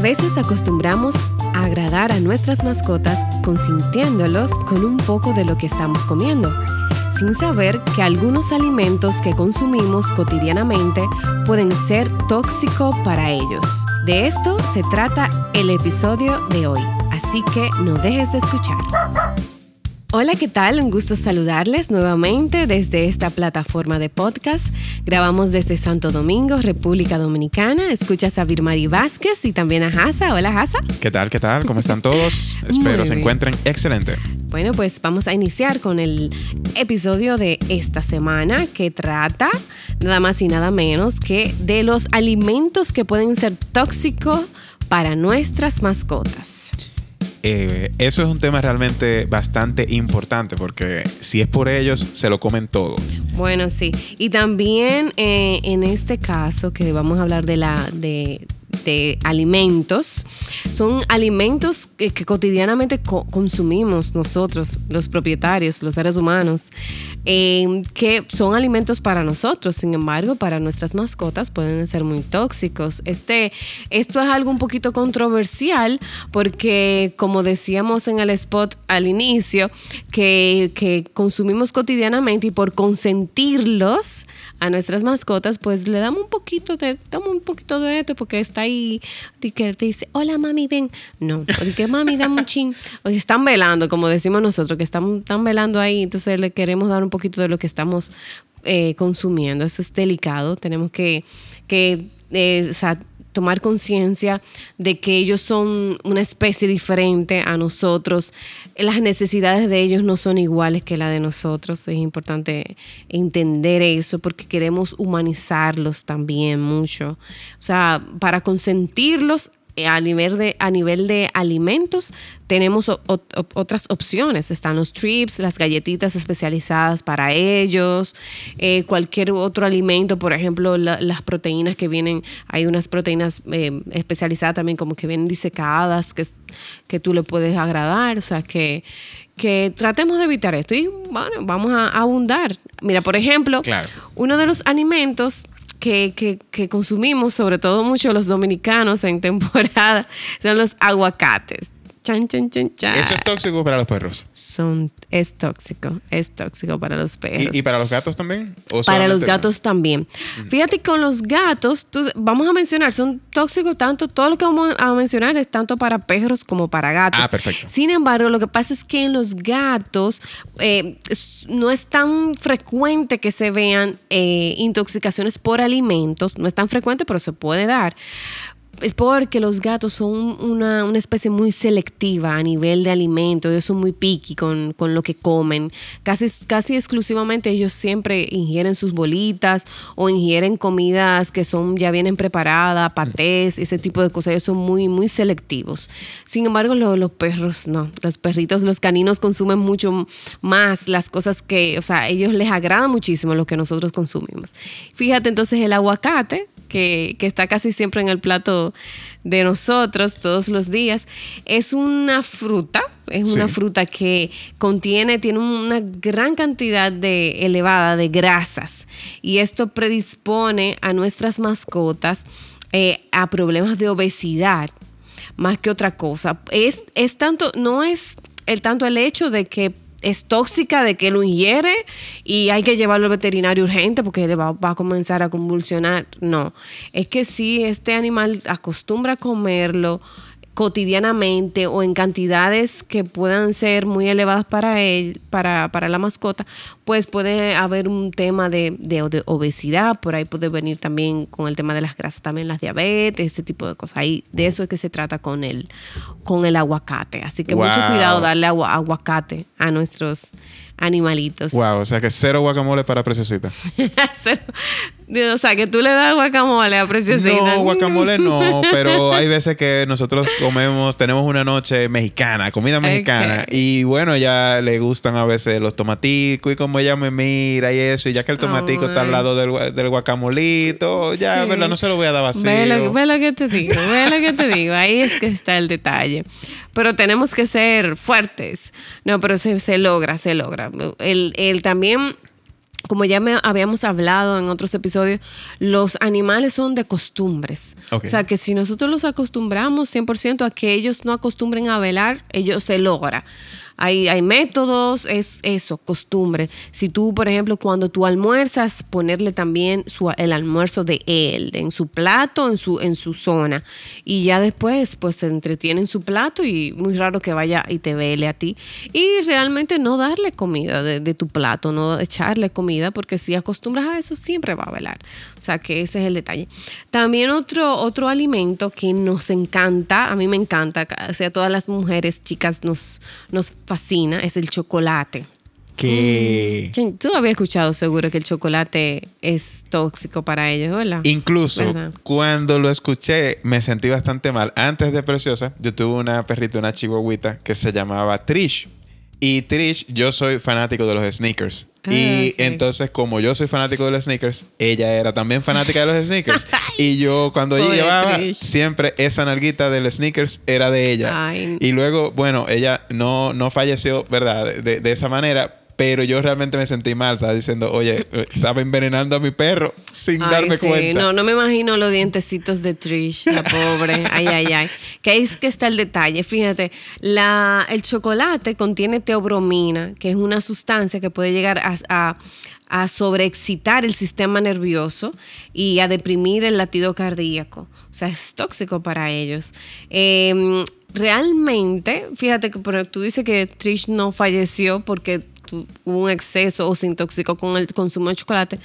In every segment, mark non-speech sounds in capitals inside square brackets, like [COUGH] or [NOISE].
A veces acostumbramos a agradar a nuestras mascotas consintiéndolos con un poco de lo que estamos comiendo, sin saber que algunos alimentos que consumimos cotidianamente pueden ser tóxicos para ellos. De esto se trata el episodio de hoy, así que no dejes de escuchar. Hola, ¿qué tal? Un gusto saludarles nuevamente desde esta plataforma de podcast. Grabamos desde Santo Domingo, República Dominicana. Escuchas a Virmari Vázquez y también a Hasa. Hola, Hasa. ¿Qué tal? ¿Qué tal? ¿Cómo están todos? [LAUGHS] Espero se encuentren excelente. Bueno, pues vamos a iniciar con el episodio de esta semana que trata nada más y nada menos que de los alimentos que pueden ser tóxicos para nuestras mascotas. Eh, eso es un tema realmente bastante importante porque si es por ellos, se lo comen todo. Bueno, sí. Y también eh, en este caso que vamos a hablar de la de alimentos son alimentos que, cotidianamente consumimos nosotros, los propietarios, los seres humanos, eh, que son alimentos para nosotros, sin embargo, para nuestras mascotas pueden ser muy tóxicos. Este, esto es algo un poquito controversial porque, como decíamos en el spot al inicio, que consumimos cotidianamente y por consentirlos a nuestras mascotas, pues le damos un poquito de, damos un poquito de esto porque está ahí, que te dice, hola mami, ven. No, porque mami, dame un chin. [LAUGHS] O están velando, como decimos nosotros, que están, están velando ahí, entonces le queremos dar un poquito de lo que estamos eh, consumiendo. Eso es delicado, tenemos que, que eh, o sea, tomar conciencia de que ellos son una especie diferente a nosotros, las necesidades de ellos no son iguales que las de nosotros, es importante entender eso porque queremos humanizarlos también mucho, o sea, para consentirlos a nivel de, a nivel de alimentos tenemos otras opciones. Están los trips, las galletitas especializadas para ellos, eh, cualquier otro alimento, por ejemplo, las proteínas que vienen, hay unas proteínas eh, especializadas también como que vienen disecadas, que, que tú le puedes agradar, o sea, que, que tratemos de evitar esto y bueno, vamos a abundar. Mira, por ejemplo, uno de los alimentos que, que, consumimos, sobre todo mucho los dominicanos en [LAUGHS] temporada, son los aguacates. Chan, chan, chan, chan. ¿Eso es tóxico para los perros? Son, es tóxico, es tóxico para los perros. ¿Y, para los gatos también? para los gatos también. Fíjate que con los gatos, vamos a mencionar, son tóxicos tanto, todo lo que vamos a mencionar es tanto para perros como para gatos. Ah, perfecto. Sin embargo, lo que pasa es que en los gatos eh, no es tan frecuente que se vean eh, intoxicaciones por alimentos, no es tan frecuente, pero se puede dar es porque los gatos son una, especie muy selectiva a nivel de alimento, ellos son muy picky con, lo que comen. Casi, casi exclusivamente ellos siempre ingieren sus bolitas o ingieren comidas que son ya vienen preparadas, patés, ese tipo de cosas. Ellos son muy, muy selectivos. Sin embargo, los perros no. Los perritos, los caninos consumen mucho más las cosas que, o sea, ellos les agrada muchísimo lo que nosotros consumimos. Fíjate entonces el aguacate, que, está casi siempre en el plato de nosotros todos los días, es una fruta, es una fruta que contiene, tiene una gran cantidad de elevada de grasas y esto predispone a nuestras mascotas eh, a problemas de obesidad más que otra cosa. Es, es tanto, no es el tanto el hecho de que es tóxica, de que lo ingiere y hay que llevarlo al veterinario urgente porque le va, a comenzar a convulsionar. No, es que si este animal acostumbra a comerlo, cotidianamente o en cantidades que puedan ser muy elevadas para él, para, para la mascota, pues puede haber un tema de, de, obesidad, por ahí puede venir también con el tema de las grasas, también las diabetes, ese tipo de cosas. Ahí, de eso es que se trata con el, con el aguacate. Así que mucho cuidado darle aguacate a nuestros animalitos. Wow, o sea que cero guacamole para Preciosita. [LAUGHS] [LAUGHS] o sea, que tú le das guacamole a Preciosita. No, [LAUGHS] guacamole no, pero hay veces que nosotros comemos, tenemos una noche mexicana, comida mexicana, y bueno, ya le gustan a veces los tomaticos y como ella me mira y eso, y ya que el tomatico está al lado del, del guacamolito, ya, ¿verdad? No se lo voy a dar vacío. Ve lo, ve lo que te digo, ve lo que te digo, ahí es que está el detalle pero tenemos que ser fuertes. No, pero se, se logra, se logra. El, el también como ya me habíamos hablado en otros episodios, los animales son de costumbres. O sea, que si nosotros los acostumbramos 100% a que ellos no acostumbren a velar, ellos se logra. Hay, métodos, es eso, costumbre. Si tú, por ejemplo, cuando tú almuerzas, ponerle también su- el almuerzo de él, en su plato, en su, en su zona. Y ya después, pues se entretiene en su plato y muy raro que vaya y te vele a ti. Y realmente no darle comida de, tu plato, no echarle comida, porque si acostumbras a eso, siempre va a velar. O sea, que ese es el detalle. También otro, otro alimento que nos encanta, a mí me encanta, o sea, todas las mujeres, chicas, nos, nos fascina, es el chocolate. Que Chen, Tú habías escuchado seguro que el chocolate es tóxico para ellos, ¿verdad? incluso ¿Verdad? cuando lo escuché me sentí bastante mal. Antes de Preciosa, yo tuve una perrita, una chihuahuita que se llamaba Trish. Y Trish, yo soy fanático de los sneakers. Ah, y entonces, como yo soy fanático de los sneakers, ella era también fanática de los sneakers. [LAUGHS] y yo, cuando ella llevaba, Trish. siempre esa nalguita del sneakers era de ella. Ay. Y luego, bueno, ella no, no falleció, ¿verdad? De, de esa manera. Pero yo realmente me sentí mal. Estaba diciendo, oye, estaba envenenando a mi perro sin Ay, darme sí. cuenta. No, no me imagino los dientecitos de Trish, la pobre. [LAUGHS] Ay, ay, ay. Que ahí es que está el detalle. Fíjate, la, el chocolate contiene teobromina, que es una sustancia que puede llegar a, a- a sobreexcitar el sistema nervioso y a deprimir el latido cardíaco. O sea, es tóxico para ellos. Eh, realmente, fíjate que tú dices que Trish no falleció porque un exceso o se intoxicó con el consumo de chocolate,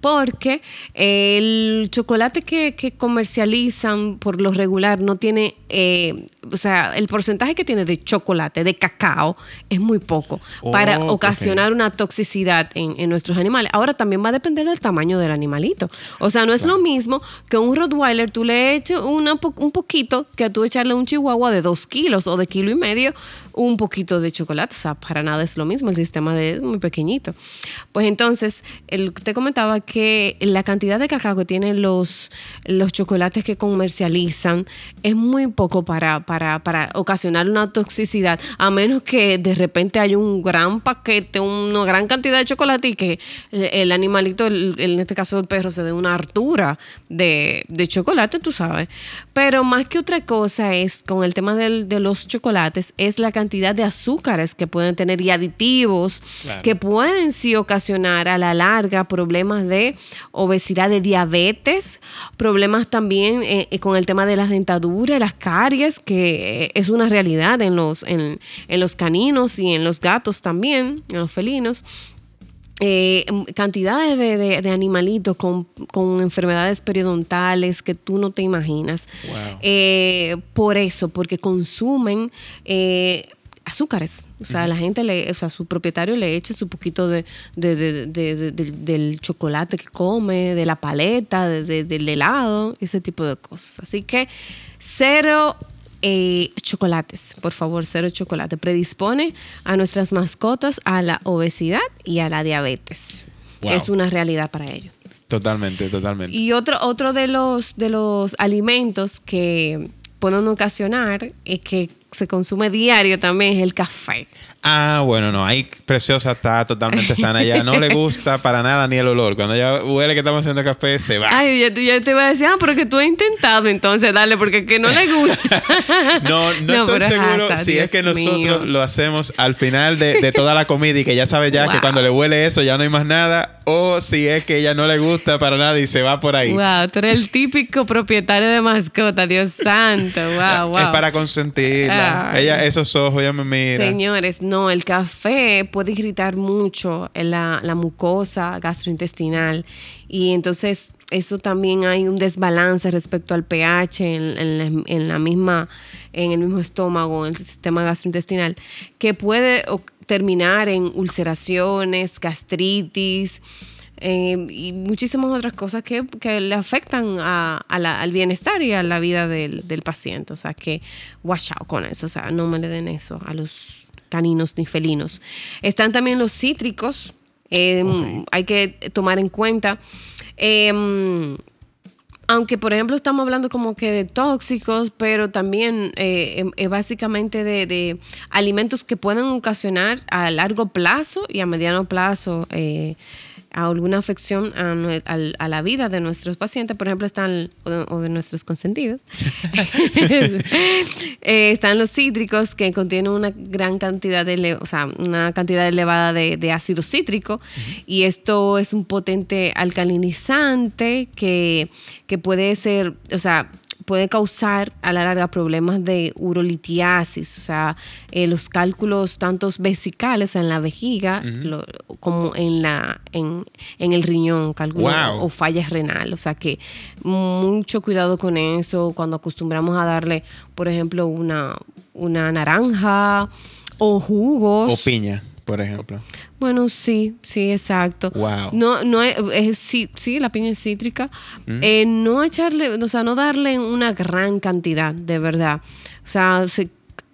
porque el chocolate que, que comercializan por lo regular no tiene, eh, o sea, el porcentaje que tiene de chocolate, de cacao, es muy poco Oh, para ocasionar una toxicidad en, en nuestros animales. Ahora también va a depender del tamaño del animalito. O sea, no es lo mismo que un Rottweiler tú le eches una un poquito que tú echarle un chihuahua de dos kilos o de kilo y medio un poquito de chocolate. O sea, para nada es lo mismo. El sistema de, es muy pequeñito. Pues entonces, el, te comentaba que la cantidad de cacao que tienen los, los chocolates que comercializan es muy poco para, para, para ocasionar una toxicidad, a menos que de repente haya un gran paquete, una gran cantidad de chocolate y que el, el animalito, el- en este caso el perro, se dé una hartura de, de chocolate, tú sabes. Pero más que otra cosa es, con el tema del- de los chocolates, es la cantidad de azúcares que pueden tener y aditivos Claro. que pueden sí ocasionar a la larga problemas de obesidad, de diabetes, problemas también eh, eh, con el tema de las dentaduras, las caries, que eh, es una realidad en los, en, en los caninos y en los gatos también, en los felinos. Eh, cantidades de, de- de animalitos con, con enfermedades periodontales que tú no te imaginas. Wow. Eh, por eso, porque consumen eh, azúcares. O sea, la gente, le, o sea, su propietario le echa su poquito de, de- de- de- de- del- del chocolate que come, de la paleta, de- de- del helado, ese tipo de cosas. Así que cero eh, chocolates, por favor, cero chocolate. Predispone a nuestras mascotas a la obesidad y a la diabetes. Wow. Es una realidad para ellos. Totalmente, totalmente. Y otro, otro de los de los alimentos que pueden ocasionar y que se consume diario también es el café. Ah, bueno, no. Ahí Preciosa está totalmente sana. Ella no le gusta para nada ni el olor. Cuando ella huele que estamos haciendo café, se va. Ay, yo, te- yo te iba a decir, ah, pero que tú has intentado entonces darle, porque que no le gusta. [LAUGHS] No, no, No, estoy seguro si Dios es que nosotros mío. lo hacemos al final de, de toda la comida y que ya sabe ya que cuando le huele eso ya no hay más nada. O si es que ella no le gusta para nada y se va por ahí. wow, tú eres el típico propietario de mascota, Dios santo, wow, [LAUGHS] wow. Es para consentirla. Ella, esos ojos, ella me mira. Señores, no, el café puede irritar mucho la, la mucosa gastrointestinal y entonces eso también hay un desbalance respecto al pH en, en la, en la misma, en el mismo estómago, en el sistema gastrointestinal, que puede terminar en ulceraciones, gastritis. Eh, y muchísimas otras cosas que, que le afectan a- a la- al bienestar y a la vida del, del paciente. O sea que, watch out con eso. O sea, no me le den eso a los caninos ni felinos. Están también los cítricos. eh, Hay que tomar en cuenta. eh, aunque, por ejemplo, estamos hablando como que de tóxicos, pero también eh, em- eh, básicamente de, de alimentos que pueden ocasionar a largo plazo y a mediano plazo eh, alguna afección a, la vida de nuestros pacientes, por ejemplo, están, o, de nuestros consentidos, [LAUGHS] [LAUGHS] eh, están los cítricos que contienen una gran cantidad de, o sea, una cantidad elevada de, ácido cítrico y esto es un potente alcalinizante que, que puede ser, o sea, puede causar a la larga problemas de urolitiasis, o sea, eh, los cálculos tantos vesicales, o sea, en la vejiga, como en la en, el riñón, cálculo o falla renal, o sea que mucho cuidado con eso cuando acostumbramos a darle, por ejemplo, una, una naranja o jugos. O piña por ejemplo. Bueno, sí, sí, exacto. Wow. No, no es, sí, sí, la piña es cítrica. Mm. Eh, no echarle, o sea, no darle una gran cantidad, de verdad. O sea, se,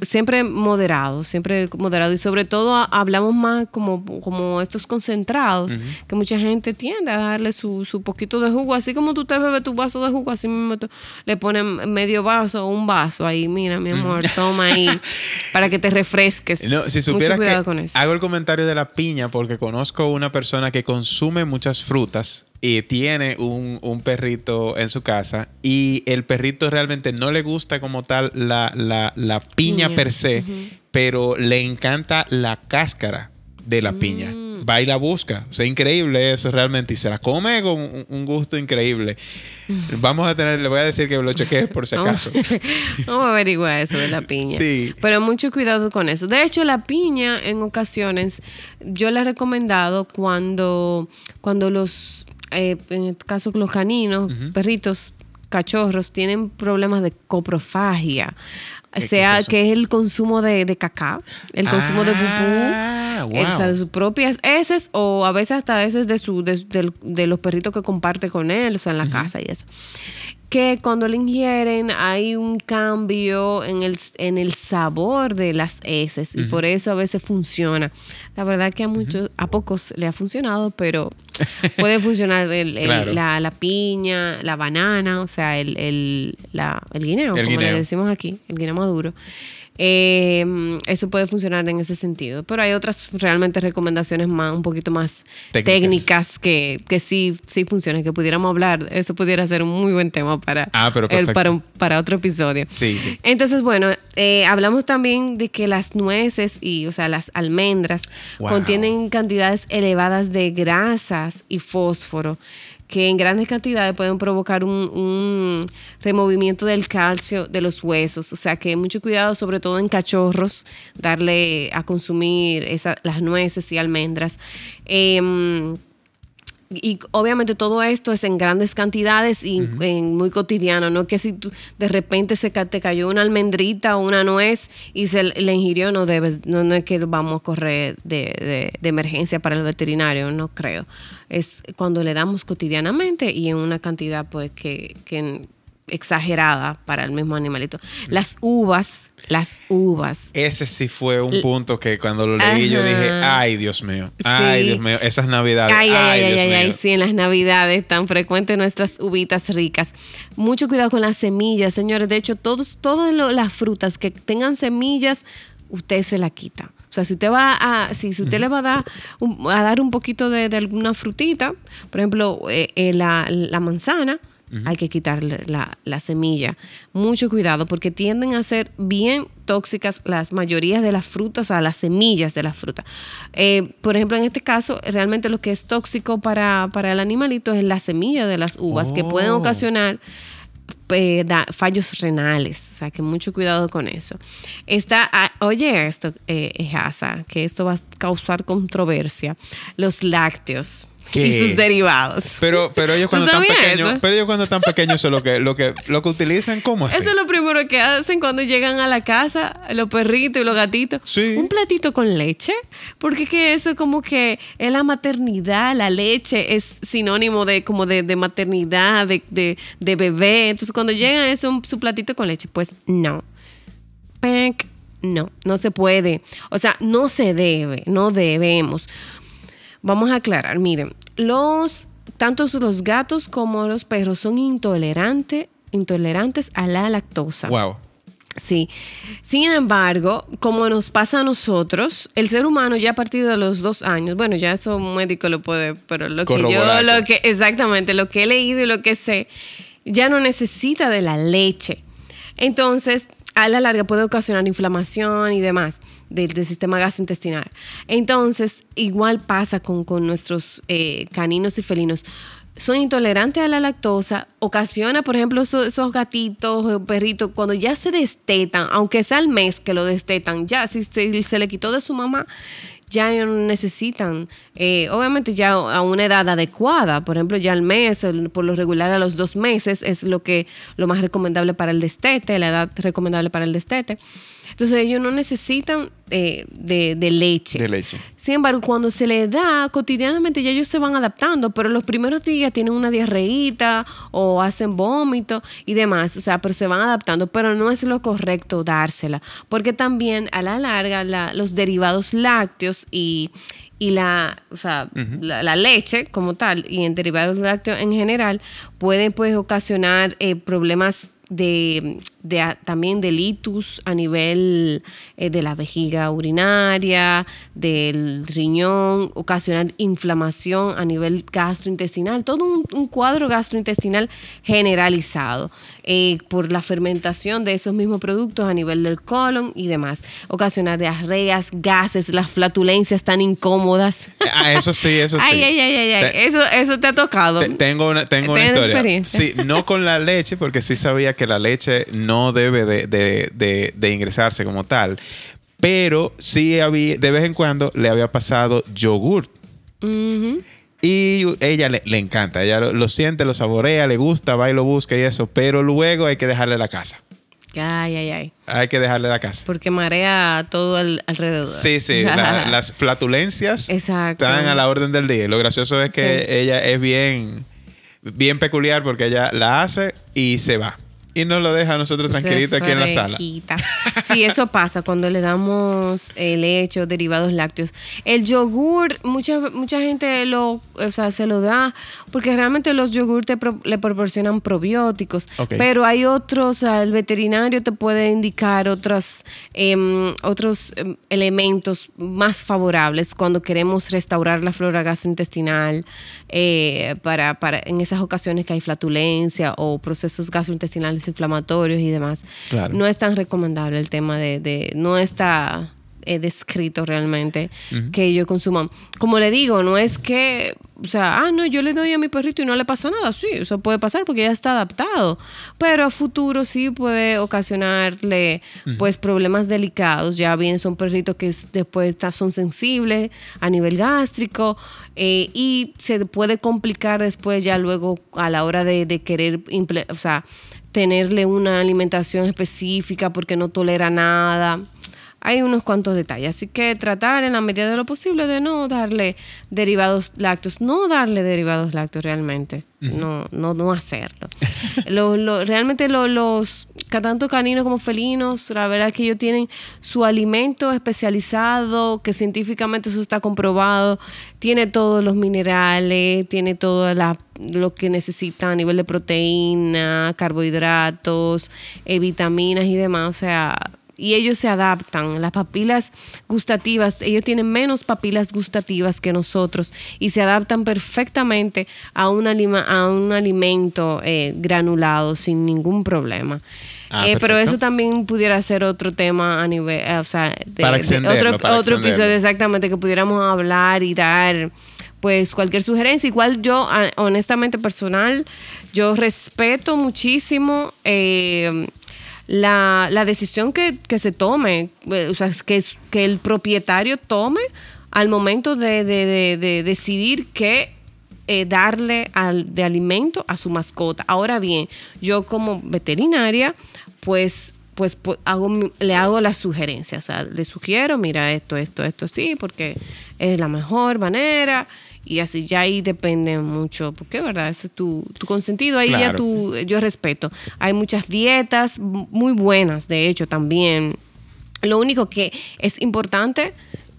siempre moderado, siempre moderado y sobre todo hablamos más como, como estos concentrados, que mucha gente tiende a darle su, su, poquito de jugo, así como tú te bebes tu vaso de jugo, así mismo le ponen medio vaso o un vaso ahí, mira mi amor, toma ahí [LAUGHS] para que te refresques. No, si supieras que hago el comentario de la piña porque conozco una persona que consume muchas frutas y tiene un, perrito en su casa y el perrito realmente no le gusta como tal la, piña per se, pero le encanta la cáscara de la piña. Mm. Va y la busca. O sea, increíble eso realmente. Y se la come con un, gusto increíble. [LAUGHS] Vamos a tener, le voy a decir que lo chequeé por si acaso. [LAUGHS] Vamos a averiguar eso de la piña. Sí. Pero mucho cuidado con eso. De hecho, la piña en ocasiones yo la he recomendado cuando, cuando los eh, en el caso de los caninos, perritos, cachorros, tienen problemas de coprofagia. O sea, que es el consumo de, de cacao, el consumo de pupú, ah, o sea, de sus propias heces o a veces hasta heces de, su, de, los perritos que comparte con él, o sea, en la casa y eso que cuando lo ingieren hay un cambio en el, en el sabor de las heces y por eso a veces funciona. La verdad que a muchos, a pocos le ha funcionado, pero puede funcionar la, la, piña, la banana, o sea, el, el, la, el guineo, como le decimos aquí, el guineo maduro. Eh, eso puede funcionar en ese sentido. Pero hay otras realmente recomendaciones más, un poquito más técnicas, que, que, sí, sí funcionan, que pudiéramos hablar. Eso pudiera ser un muy buen tema para, ah, para, para, otro episodio. Sí, sí. Entonces, bueno, eh, hablamos también de que las nueces y, o sea, las almendras contienen cantidades elevadas de grasas y fósforo que en grandes cantidades pueden provocar un, removimiento del calcio de los huesos. O sea que mucho cuidado, sobre todo en cachorros, darle a consumir las nueces y almendras. Em, y obviamente todo esto es en grandes cantidades y en muy cotidiano, no que si tú, de repente se te cayó una almendrita o una nuez y se le ingirió, no debes, no, es que vamos a correr de, de, emergencia para el veterinario, no creo. Es cuando le damos cotidianamente y en una cantidad pues que, que exagerada para el mismo animalito. Las uvas, las uvas. Ese sí fue un punto que cuando lo leí yo dije, ay Dios mío, ay Dios mío, esas navidades. Ay, ay, ay, ay, ay, sí, en las navidades tan frecuentes nuestras uvitas ricas. Mucho cuidado con las semillas, señores. De hecho, todos, todas las frutas que tengan semillas, usted se la quita. O sea, si usted va a, si, usted le va a dar un, a dar un poquito de, alguna frutita, por ejemplo, eh, eh, la, la manzana, hay que quitarle la, semilla. Mucho cuidado porque tienden a ser bien tóxicas las mayorías de las frutas, o sea, las semillas de las frutas. Eh, por ejemplo, en este caso, realmente lo que es tóxico para, el animalito es la semilla de las uvas, que pueden oh. ocasionar eh, fallos renales, o sea que mucho cuidado con eso. Está, ah, oye esto, eh, que esto va a causar controversia, los lácteos y sus derivados. Pero, pero ellos cuando están pequeños, pero ellos cuando están pequeños eso es lo que, lo que, lo que utilizan, ¿cómo así? Eso es lo primero que hacen cuando llegan a la casa, los perritos y los gatitos. Sí. Un platito con leche. Porque que eso es como que es la maternidad, la leche es sinónimo de como de, maternidad, de, de, bebé. Entonces cuando llegan es un, su platito con leche, pues no. No, no se puede. O sea, no se debe, no debemos. Vamos a aclarar, miren, los, tanto los gatos como los perros son intolerantes, intolerantes a la lactosa. Wow. Sí. Sin embargo, como nos pasa a nosotros, el ser humano ya a partir de los dos años, bueno, ya eso un médico lo puede, pero lo que yo, lo que, exactamente, lo que he leído y lo que sé, ya no necesita de la leche. Entonces, a la larga puede ocasionar inflamación y demás del, sistema gastrointestinal. Entonces, igual pasa con, nuestros eh, caninos y felinos son intolerantes a la lactosa, ocasiona, por ejemplo, esos, gatitos o perritos, cuando ya se destetan, aunque sea el mes que lo destetan, ya si se, le quitó de su mamá, ya necesitan, eh, obviamente ya a una edad adecuada, por ejemplo, ya al mes, por lo regular a los dos meses es lo que lo más recomendable para el destete, la edad recomendable para el destete. Entonces ellos no necesitan eh, de, leche. De leche. Sin embargo, cuando se les da cotidianamente ya ellos se van adaptando, pero los primeros días tienen una diarreíta o hacen vómito y demás, o sea, pero se van adaptando, pero no es lo correcto dársela, porque también a la larga los derivados lácteos y, la, o sea, la, leche como tal y en derivados lácteos en general pueden pues ocasionar eh, problemas de, de, también de litus a nivel eh, de la vejiga urinaria, del riñón, ocasionar inflamación a nivel gastrointestinal, todo un, cuadro gastrointestinal generalizado eh, por la fermentación de esos mismos productos a nivel del colon y demás, ocasionar diarreas, gases, las flatulencias tan incómodas. Ah, eso sí, eso [LAUGHS] sí. Ay, ay, ay, ay, eso, eso te ha tocado. tengo una, tengo una historia. Sí, no con la leche, porque sí sabía que la leche no debe de, ingresarse como tal. Pero sí había, de vez en cuando le había pasado yogur. Y ella le, encanta, ella lo, siente, lo saborea, le gusta, va y lo busca y eso, pero luego hay que dejarle la casa. Ay, ay, ay. Hay que dejarle la casa. Porque marea todo alrededor. Sí, sí. [LAUGHS] las flatulencias están a la orden del día. Lo gracioso es que ella es bien, bien peculiar porque ella la hace y se va y nos lo deja a nosotros tranquilitos aquí en la sala. Sí, eso pasa cuando le damos el leche o derivados lácteos. El yogur, mucha, mucha gente lo, o sea, se lo da porque realmente los yogur te le proporcionan probióticos. Pero hay otros, el veterinario te puede indicar otros, em, otros em, elementos más favorables cuando queremos restaurar la flora gastrointestinal eh, para, para en esas ocasiones que hay flatulencia o procesos gastrointestinales inflamatorios y demás. No es tan recomendable el tema de, no está eh, descrito realmente que ellos consuman. Como le digo, no es que, o sea, ah, no, yo le doy a mi perrito y no le pasa nada. Sí, eso puede pasar porque ya está adaptado. Pero a futuro sí puede ocasionarle, pues, problemas delicados. Ya bien son perritos que después son sensibles a nivel gástrico eh, y se puede complicar después ya luego a la hora de, de querer, o sea, tenerle una alimentación específica porque no tolera nada. Hay unos cuantos detalles, así que tratar en la medida de lo posible de no darle derivados lácteos, no darle derivados lácteos realmente, no, no, no hacerlo. [LAUGHS] realmente los, tanto caninos como felinos, la verdad es que ellos tienen su alimento especializado, que científicamente eso está comprobado, tiene todos los minerales, tiene todo lo que necesita a nivel de proteína, carbohidratos, eh, vitaminas y demás. O sea, y ellos se adaptan. Las papilas gustativas, ellos tienen menos papilas gustativas que nosotros y se adaptan perfectamente a un, a un alimento eh, granulado sin ningún problema. Ah, eh, pero eso también pudiera ser otro tema a nivel, eh, o sea, de, otro, otro episodio exactamente que pudiéramos hablar y dar pues cualquier sugerencia. Igual yo, honestamente personal, yo respeto muchísimo eh, la, decisión que, se tome, o sea, que, que el propietario tome al momento de, decidir qué darle al, de alimento a su mascota. Ahora bien, yo como veterinaria, pues, pues, hago, le hago la sugerencia, o sea, le sugiero, mira esto, esto, esto, sí, porque es la mejor manera y así ya ahí depende mucho, porque verdad, ese es tu, tu consentido, ahí ya tú, yo respeto. Hay muchas dietas muy buenas, de hecho, también. Lo único que es importante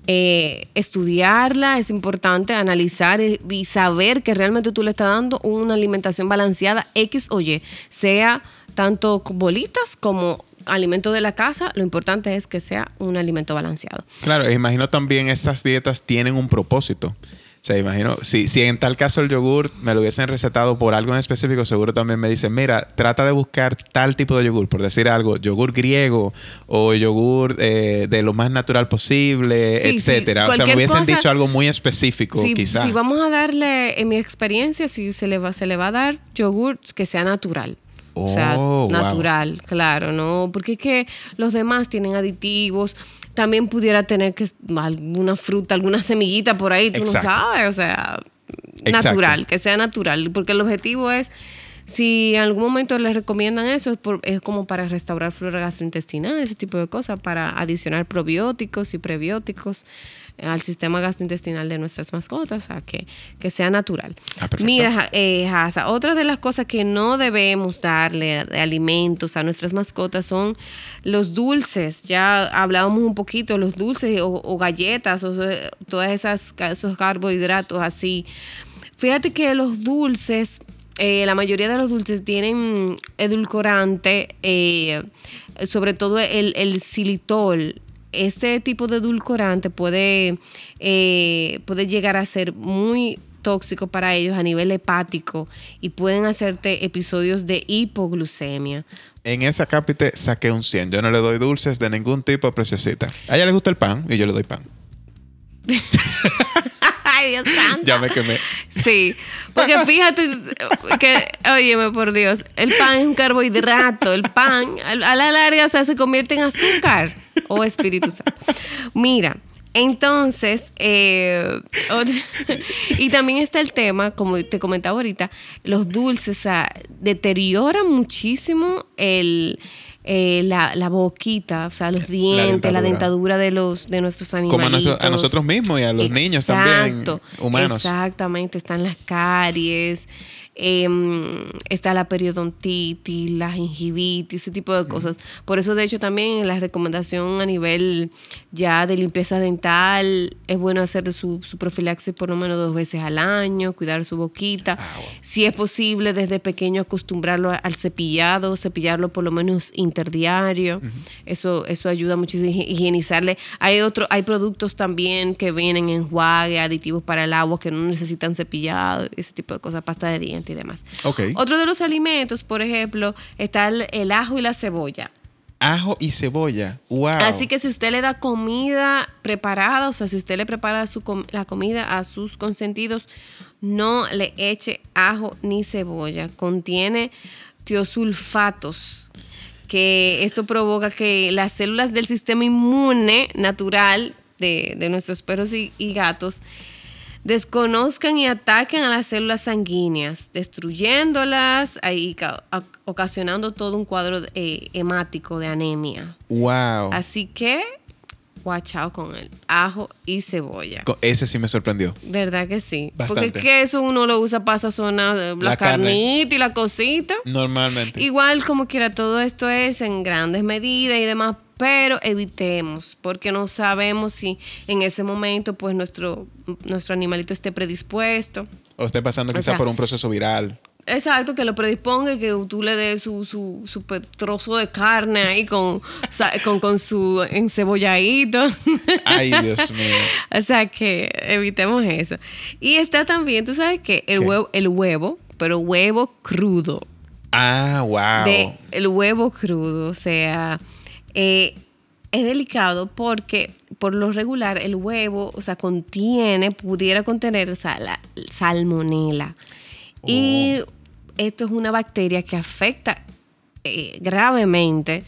eh, estudiarla, es importante analizar y saber que realmente tú le estás dando una alimentación balanceada X o Y, sea tanto bolitas como alimento de la casa, lo importante es que sea un alimento balanceado. Claro, imagino también estas dietas tienen un propósito. O sea, imagino, si, si en tal caso el yogur me lo hubiesen recetado por algo en específico, seguro también me dicen, mira, trata de buscar tal tipo de yogur, por decir algo, yogur griego o yogur eh, de lo más natural posible, etcétera. o sea, me hubiesen dicho algo muy específico, quizás. Si vamos a darle, en mi experiencia, si se le va, se le va a dar yogur que sea natural. O sea, oh, natural, claro, ¿no? Porque es que los demás tienen aditivos, también pudiera tener que alguna fruta, alguna semillita por ahí, tú no sabes, o sea, natural, que sea natural, porque el objetivo es si en algún momento les recomiendan eso, es, es, como para restaurar flora gastrointestinal, ese tipo de cosas, para adicionar probióticos y prebióticos al sistema gastrointestinal de nuestras mascotas, o sea, que, que sea natural. Ah, Mira, eh, otra de las cosas que no debemos darle de alimentos a nuestras mascotas son los dulces. Ya hablábamos un poquito, los dulces o, galletas o todas esas esos carbohidratos así. Fíjate que los dulces, eh, la mayoría de los dulces tienen edulcorante, eh, sobre todo el, el xilitol este tipo de edulcorante puede, eh, puede llegar a ser muy tóxico para ellos a nivel hepático y pueden hacerte episodios de hipoglucemia. En esa cápite saqué un 100. Yo no le doy dulces de ningún tipo, preciosita. A ella le gusta el pan y yo le doy pan. [LAUGHS] Ay, Dios santo. Ya me quemé. Sí, porque fíjate que, óyeme por Dios, el pan es un carbohidrato. El pan a la larga se convierte en azúcar o Espíritu Santo. Mira, entonces, eh, [LAUGHS] y también está el tema, como te comentaba ahorita, los dulces, o sea, deterioran muchísimo el, eh, la, boquita, o sea, los dientes, la dentadura, de los de nuestros animales. Como a, nosotros mismos y a los niños también, humanos. Exactamente, están las caries, Em, está la periodontitis, la gingivitis, ese tipo de cosas. Por eso, de hecho, también la recomendación a nivel ya de limpieza dental es bueno hacer su, profilaxis por lo menos dos veces al año, cuidar su boquita. Ah, si es posible, desde pequeño acostumbrarlo al cepillado, cepillarlo por lo menos interdiario. Eso eso ayuda muchísimo a higienizarle. Hay otro, hay productos también que vienen en enjuague, aditivos para el agua que no necesitan cepillado, ese tipo de cosas, pasta de dientes y demás. Otro de los alimentos, por ejemplo, está el, ajo y la cebolla. Ajo y cebolla. Wow. Así que si usted le da comida preparada, o sea, si usted le prepara su la comida a sus consentidos, no le eche ajo ni cebolla. Contiene tiosulfatos, que esto provoca que las células del sistema inmune natural de, nuestros perros y gatos desconozcan y ataquen a las células sanguíneas, destruyéndolas y ocasionando todo un cuadro eh, hemático de anemia. Wow. Así que guachao con el ajo y cebolla. Ese sí me sorprendió. ¿Verdad que sí? Bastante. Porque eso uno lo usa para sazonar eh, la, carnita y la cosita. Normalmente. Igual como quiera, todo esto es en grandes medidas y demás, pero evitemos, porque no sabemos si en ese momento pues nuestro, nuestro animalito esté predispuesto. O esté pasando quizá por un proceso viral. Exacto, que lo predisponga y que tú le des su, su, su trozo de carne ahí con, [LAUGHS] con, con su encebolladito. [LAUGHS] Ay, Dios mío. o sea, que evitemos eso. Y está también, tú sabes que el huevo, el huevo, pero huevo crudo. Ah, wow. el huevo crudo, o sea, eh, es delicado porque por lo regular el huevo, o sea, contiene, pudiera contener, la salmonela. Y oh. esto es una bacteria que afecta eh, gravemente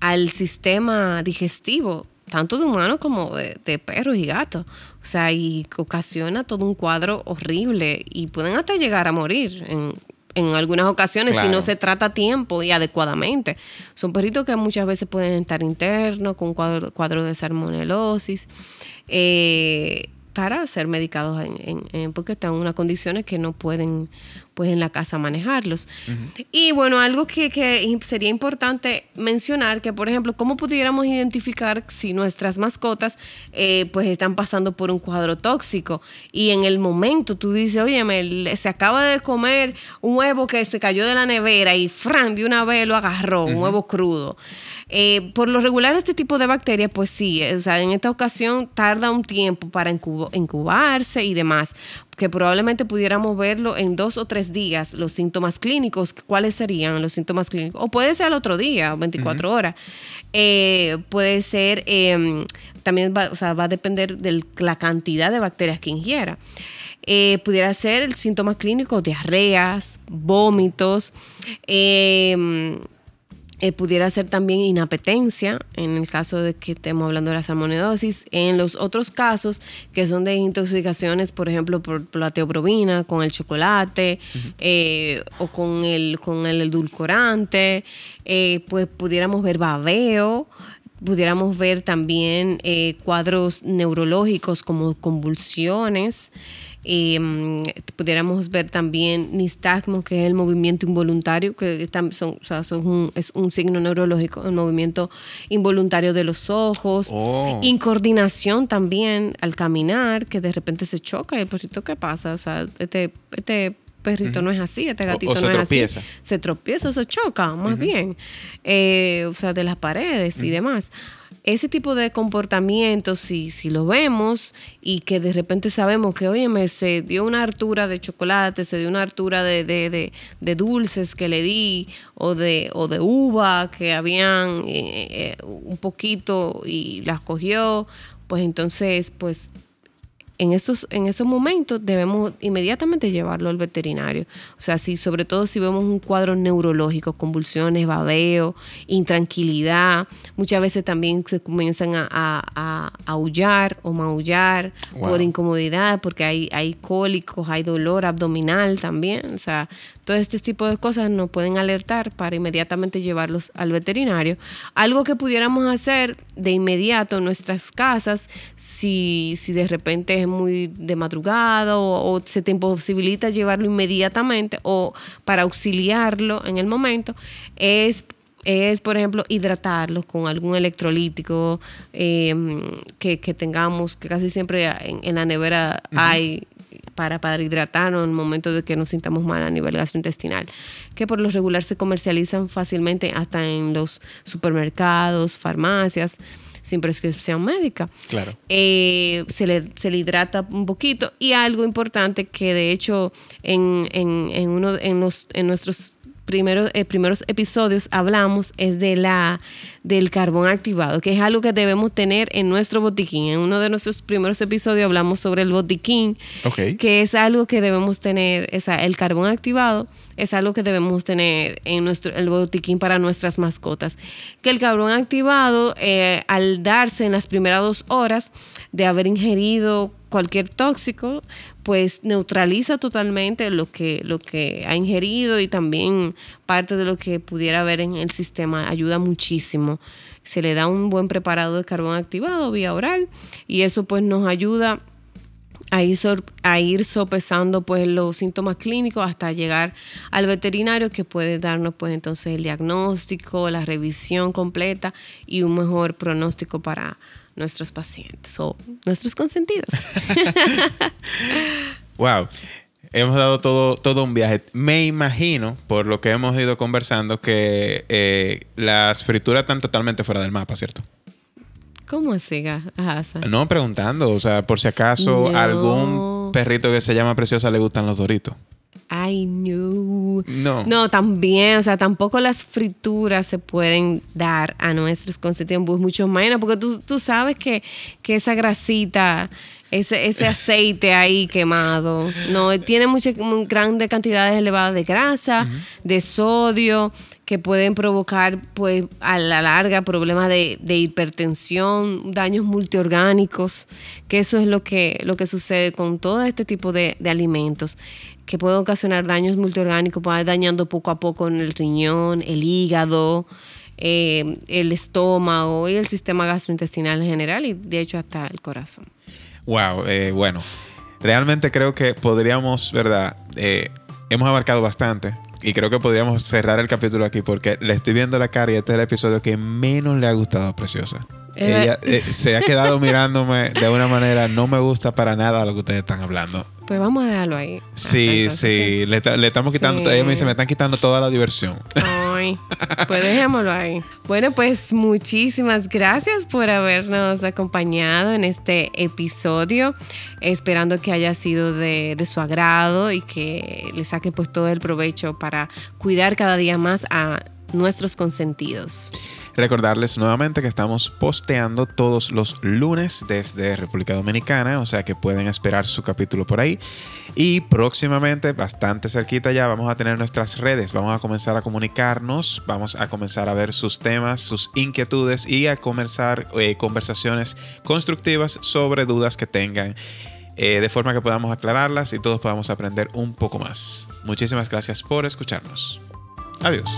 al sistema digestivo, tanto de humanos como de, de, perros y gatos. O sea, y ocasiona todo un cuadro horrible y pueden hasta llegar a morir en, en algunas ocasiones si no se trata a tiempo y adecuadamente. Son perritos que muchas veces pueden estar internos con cuadro, cuadro de salmonelosis eh, para ser medicados en, porque están en unas condiciones que no pueden pues en la casa manejarlos. Y bueno, algo que, que, sería importante mencionar, que por ejemplo, ¿cómo pudiéramos identificar si nuestras mascotas eh, pues están pasando por un cuadro tóxico? Y en el momento tú dices, oye, me, se acaba de comer un huevo que se cayó de la nevera y Fran de una vez lo agarró, un huevo crudo. Eh, por lo regular, este tipo de bacterias, pues sí, eh, o sea, en esta ocasión tarda un tiempo para incubarse y demás, que probablemente pudiéramos verlo en dos o tres días, los síntomas clínicos, ¿cuáles serían los síntomas clínicos? O puede ser al otro día, 24 horas. Eh, puede ser, em, también va, o sea, va a depender de la cantidad de bacterias que ingiera. pudiera ser el síntoma clínico, diarreas, vómitos, eh, eh, pudiera ser también inapetencia, en el caso de que estemos hablando de la salmonedosis. En los otros casos, que son de intoxicaciones, por ejemplo, por, la teobromina, con el chocolate eh, o con el, con el edulcorante, eh, pues pudiéramos ver babeo, pudiéramos ver también cuadros neurológicos como convulsiones. Mm, pudiéramos ver también nistagmo, que es el movimiento involuntario, que son, son es un signo neurológico, el movimiento involuntario de los ojos. Oh. Incoordinación también al caminar, que de repente se choca. el perrito, ¿qué pasa? O sea, este, este perrito no es así, este gatito no es así. Se tropieza o se choca, más bien. Eh, o sea, de las paredes y demás ese tipo de comportamientos, si, si lo vemos y que de repente sabemos que, oye, me se dio una hartura de chocolate, se dio una hartura de, de, de, dulces que le di o de, o de uva que habían eh, eh, un poquito y las cogió, pues entonces, pues en estos, en estos momentos debemos inmediatamente llevarlo al veterinario. O sea, si, sobre todo si vemos un cuadro neurológico, convulsiones, babeo, intranquilidad, muchas veces también se comienzan a, a, aullar o maullar por incomodidad, porque hay, hay cólicos, hay dolor abdominal también. O sea, todo este tipo de cosas nos pueden alertar para inmediatamente llevarlos al veterinario. Algo que pudiéramos hacer de inmediato en nuestras casas, si, si de repente es muy de madrugada o, se te imposibilita llevarlo inmediatamente o para auxiliarlo en el momento, es es, por ejemplo, hidratarlo con algún electrolítico em, que, tengamos, que casi siempre en, la nevera hay para, para hidratarnos en el momento de que nos sintamos mal a nivel gastrointestinal, que por lo regular se comercializan fácilmente hasta en los supermercados, farmacias sin prescripción médica. Claro. Eh, se, le, se le hidrata un poquito. Y algo importante que de hecho en, en, en uno en, los, en nuestros primeros, eh, primeros episodios hablamos es de la, del carbón activado, que es algo que debemos tener en nuestro botiquín. En uno de nuestros primeros episodios hablamos sobre el botiquín, que es algo que debemos tener, el carbón activado es algo que debemos tener en nuestro el botiquín para nuestras mascotas. Que el carbón activado, eh, al darse en las primeras dos horas de haber ingerido cualquier tóxico, pues neutraliza totalmente lo que, lo que ha ingerido y también parte de lo que pudiera haber en el sistema. Ayuda muchísimo. Se le da un buen preparado de carbón activado vía oral y eso pues nos ayuda a ir, a ir sopesando pues los síntomas clínicos hasta llegar al veterinario que puede darnos pues entonces el diagnóstico, la revisión completa y un mejor pronóstico para nuestros pacientes o nuestros consentidos. [LAUGHS] wow. Hemos dado todo, todo un viaje. Me imagino, por lo que hemos ido conversando, que eh, las frituras están totalmente fuera del mapa, ¿cierto? ¿Cómo así, No, preguntando, o sea, por si acaso algún perrito que se llama Preciosa le gustan los doritos. Ay, no. No. No, también, o sea, tampoco las frituras se pueden dar a nuestros consentidos, mucho menos, porque tú, tú sabes que, que esa grasita ese, ese aceite ahí quemado. No, tiene muchas grandes cantidades elevadas de grasa, de sodio, que pueden provocar, pues, a la larga problemas de, hipertensión, daños multiorgánicos, que eso es lo que, lo que sucede con todo este tipo de, alimentos que pueden ocasionar daños multiorgánicos, pueden dañando poco a poco en el riñón, el hígado, eh, el estómago y el sistema gastrointestinal en general y de hecho hasta el corazón. Wow, eh, bueno, realmente creo que podríamos, ¿verdad? Eh, hemos abarcado bastante. Y creo que podríamos cerrar el capítulo aquí porque le estoy viendo la cara y este es el episodio que menos le ha gustado a Preciosa. Eh, Ella eh, se ha quedado mirándome de una manera, no me gusta para nada lo que ustedes están hablando. Pues vamos a dejarlo ahí. Sí, Entonces, sí, le, le estamos quitando, Sí. ella me dice, me están quitando toda la diversión. Ay, [LAUGHS] pues dejémoslo ahí. Bueno, pues muchísimas gracias por habernos acompañado en este episodio, esperando que haya sido de, de su agrado y que le saquen pues todo el provecho para cuidar cada día más a nuestros consentidos. Recordarles nuevamente que estamos posteando todos los lunes desde República Dominicana, o sea que pueden esperar su capítulo por ahí. Y próximamente, bastante cerquita ya, vamos a tener nuestras redes, vamos a comenzar a comunicarnos, vamos a comenzar a ver sus temas, sus inquietudes y a comenzar eh, conversaciones constructivas sobre dudas que tengan. eh, de forma que podamos aclararlas y todos podamos aprender un poco más. Muchísimas gracias por escucharnos. Adiós.